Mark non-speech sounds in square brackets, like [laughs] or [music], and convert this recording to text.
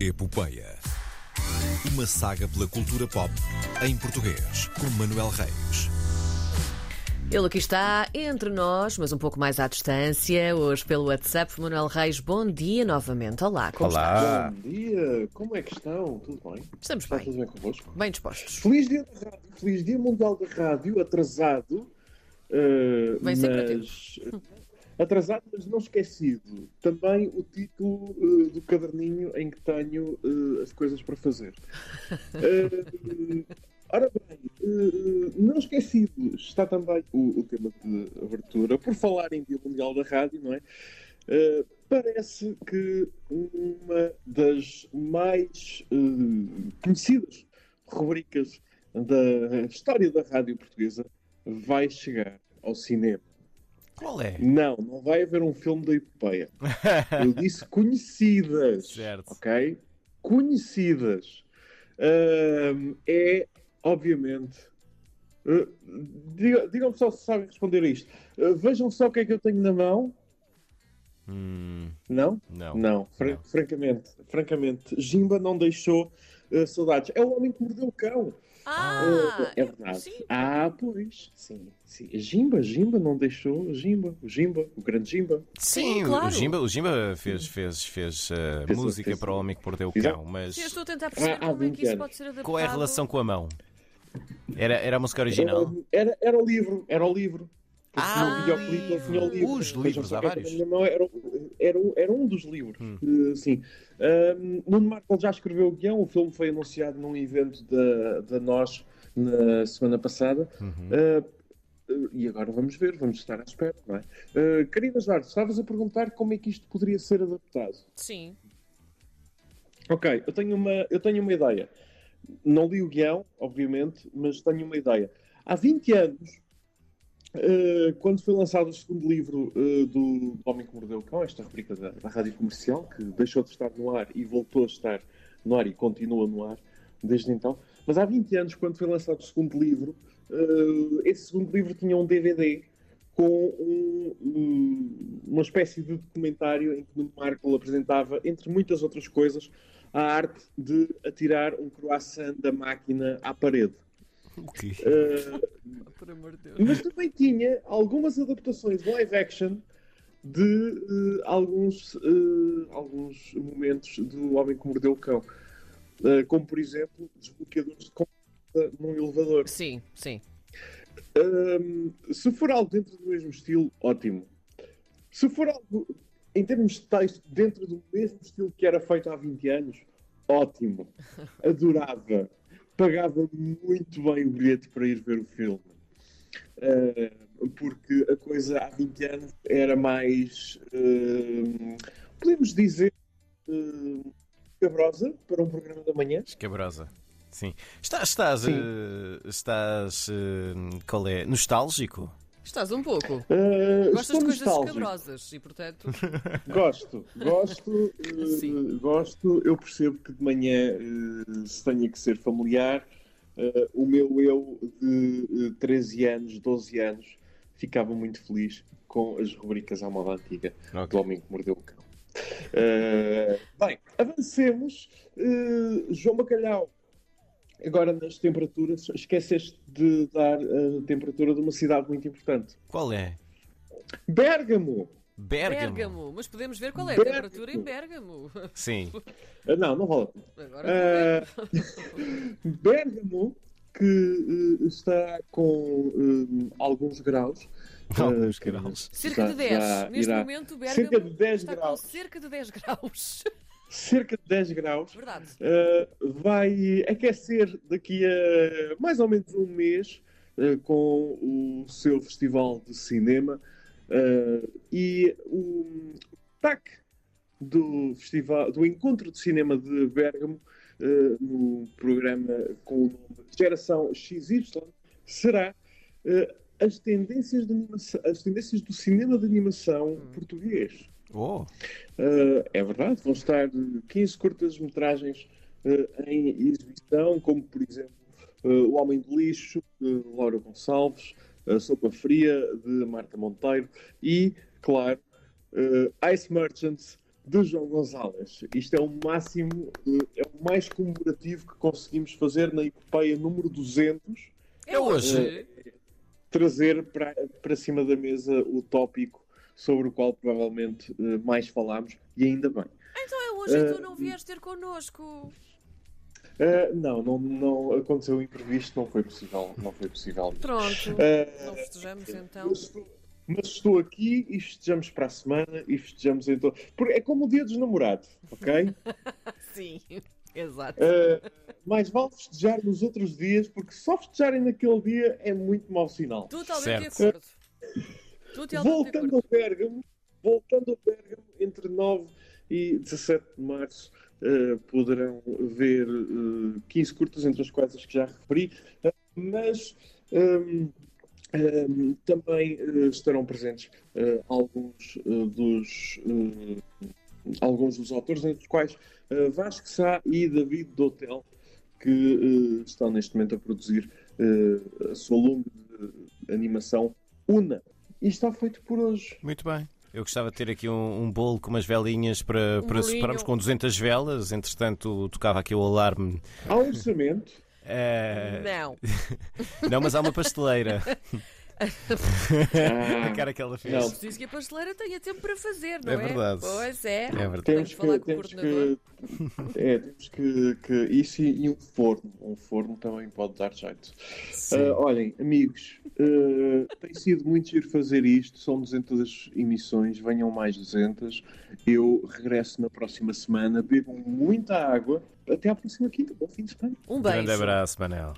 Epopeia. Uma saga pela cultura pop em português, com Manuel Reis. Ele aqui está entre nós, mas um pouco mais à distância. Hoje pelo WhatsApp, Manuel Reis, bom dia novamente. Olá, como Olá. Bom dia, como é que estão? Tudo bem? está? Estamos Está bem, tudo bem convosco? bem dispostos. Feliz dia da rádio, feliz dia mundial da rádio, atrasado. eh, Vem sempre a mas, [laughs] atrasado, mas não esquecido. Também o título eh, do caderninho em que tenho eh, as coisas para fazer. [laughs] Eh, ora bem, não esquecido está também o, o tema de abertura. Por falar em Dia Mundial da Rádio, não é? Uh, parece que uma das mais uh, conhecidas rubricas da história da rádio portuguesa vai chegar ao cinema. Qual é? Não, não vai haver um filme da epopeia. [laughs] Eu disse conhecidas. Certo. Ok? Conhecidas. É, obviamente. uh, diga- Digam-me só se sabem responder a isto. Uh, vejam só o que é que eu tenho na mão. Hum, Não? não. Não, fran- Não. francamente, francamente, Jimba não deixou uh, saudades. É o homem que mordeu o cão. Ah, Uh, é verdade. sim. Ah, pois. Sim, sim. Jimba, Jimba não deixou. Jimba, o Jimba, o grande Jimba. Sim, claro. o Jimba, o Jimba fez, fez, fez uh, Fez- música fez- para o homem que perdeu o cão, mas Sim, eu estou a tentar perceber há como é que 20 isso anos. pode ser adaptado. qual é a relação com a mão? Era, era a música original? Uh, era, era o livro, era o livro. Ah, videoclipe tinha o livro. Os livros, há vários. mão, Era, era, um- era um dos livros. Hum. Uh, sim. Um, Nuno Marco já escreveu o guião. O filme foi anunciado num evento da, da Nós na semana passada. Uhum. Uh, uh, e agora vamos ver, vamos estar à espera, não é? Uh, Karina Jorge, estavas a perguntar como é que isto poderia ser adaptado. Sim. Ok, eu tenho uma, eu tenho uma ideia. Não li o guião, obviamente, mas tenho uma ideia. Há 20 anos, eh, quando foi lançado o segundo livro eh, do Homem que Mordeu o Cão, esta rubrica da, da rádio comercial, que deixou de estar no ar e voltou a estar no ar e continua no ar desde então. Mas há 20 anos, quando foi lançado o segundo livro, eh, esse segundo livro tinha um DVD com um- um- uma espécie de documentário em que Nuno Marco apresentava, entre muitas outras coisas, a arte de atirar um croissant da máquina à parede. [laughs] O quê? Eh, Por amor de Deus. mas também tinha algumas adaptações live action de eh, alguns, eh, alguns momentos do Homem que Mordeu o Cão. Eh, como, por exemplo, desbloqueadores de conta num elevador. Sim, sim. Hum, se for algo dentro do mesmo estilo, ótimo. Se for algo em termos de texto dentro do mesmo estilo que era feito há 20 anos, ótimo. [laughs] Adorava. Pagava muito bem o bilhete para ir ver o filme. Uh, porque a coisa há 20 anos era mais, uh, podemos dizer, uh, cabrosa para um programa da manhã. Escabrosa. Sim. Estás, estás, Sim. estás qual é? Nostálgico? Estás um pouco. Uh, Gostas de coisas nostálgico. escabrosas e, portanto, [laughs] Gosto, gosto, Sim. gosto. Eu percebo que de manhã eh, se tenha que ser familiar. O meu eu de eh, 13 anos, 12 anos, ficava muito feliz com as rubricas à moda antiga do Ok. Homem que Mordeu o Cão. Bem, avancemos. João Bacalhau, agora nas temperaturas, esqueceste de dar a temperatura de uma cidade muito importante. Qual é? Bérgamo! Bérgamo. Bérgamo. Mas podemos ver qual é a Bérgamo. temperatura em Bérgamo. Sim. Ah, não, não vale a pena. Agora Ah, [laughs] Bérgamo, que eh, está com eh, alguns graus. [laughs] Alguns que graus. Cerca de já- 10. já Neste irá- momento, Bérgamo Cerca de 10 está graus. com cerca de 10 graus. Cerca de 10 graus. Verdade. Eh, vai aquecer daqui a mais ou menos um mês eh, com o seu festival de cinema eh, e o destaque do festival do encontro de cinema de Bergamo no programa com o nome Geração XY será as tendências de animação, as tendências do cinema de animação português. Oh, Uh, é verdade, vão estar 15 curtas-metragens uh, em exibição, como por exemplo uh, O Homem do Lixo, de Laura Gonçalves, A Sopa Fria, de Marta Monteiro e, claro, uh, Ice Merchants, de João Gonzalez. Isto é o máximo, é o mais comemorativo que conseguimos fazer na epopeia número 200. É hoje. Trazer para, para cima da mesa o tópico sobre o qual provavelmente eh, mais falámos, e ainda bem. Então é hoje e tu não vieste ter connosco. Uh, não, não, não aconteceu o imprevisto, não foi possível. Não foi possível. Pronto. Uh, Não festejamos então. mas, estou, mas estou aqui e festejamos para a semana e festejamos então. Porque é como o dia dos namorados, ok? [laughs] Sim, exato. Uh, mais vale festejar nos outros dias, porque só festejarem naquele dia é muito mau sinal. Totalmente de certo. acordo. Voltando ao Bérgamo, voltando ao Bérgamo, entre 9 e 17 de março eh, poderão ver eh, 15 curtas, entre as quais as que já referi, eh, mas ehm, ehm, também estarão presentes alguns dos alguns dos autores, entre os quais eh, Vasco Sá e David Dotel, que eh, estão neste momento a produzir eh, a sua longa animação Una. E está feito por hoje. Muito bem. Eu gostava de ter aqui um, um bolo com umas velinhas para, Um para superarmos com 200 velas. Entretanto, tocava aqui o alarme. Há um orçamento. Eh, Não. [laughs] não, mas há uma pasteleira. Ah, A cara que ela fez. Não. Preciso que a pasteleira tenha tempo para fazer, não É é? verdade. Pois é. É verdade. Temos que que, falar com o temos coordenador. que, [laughs] é, temos que, que isso e, um forno. Um forno também pode dar jeito. Ah, olhem, amigos, ah, tem sido muito giro fazer isto. São 200 emissões, venham mais 200. Eu regresso na próxima semana. Bebam muita água. Até à próxima quinta. Bom fim de semana. Um Grande beijo. abraço, Manel.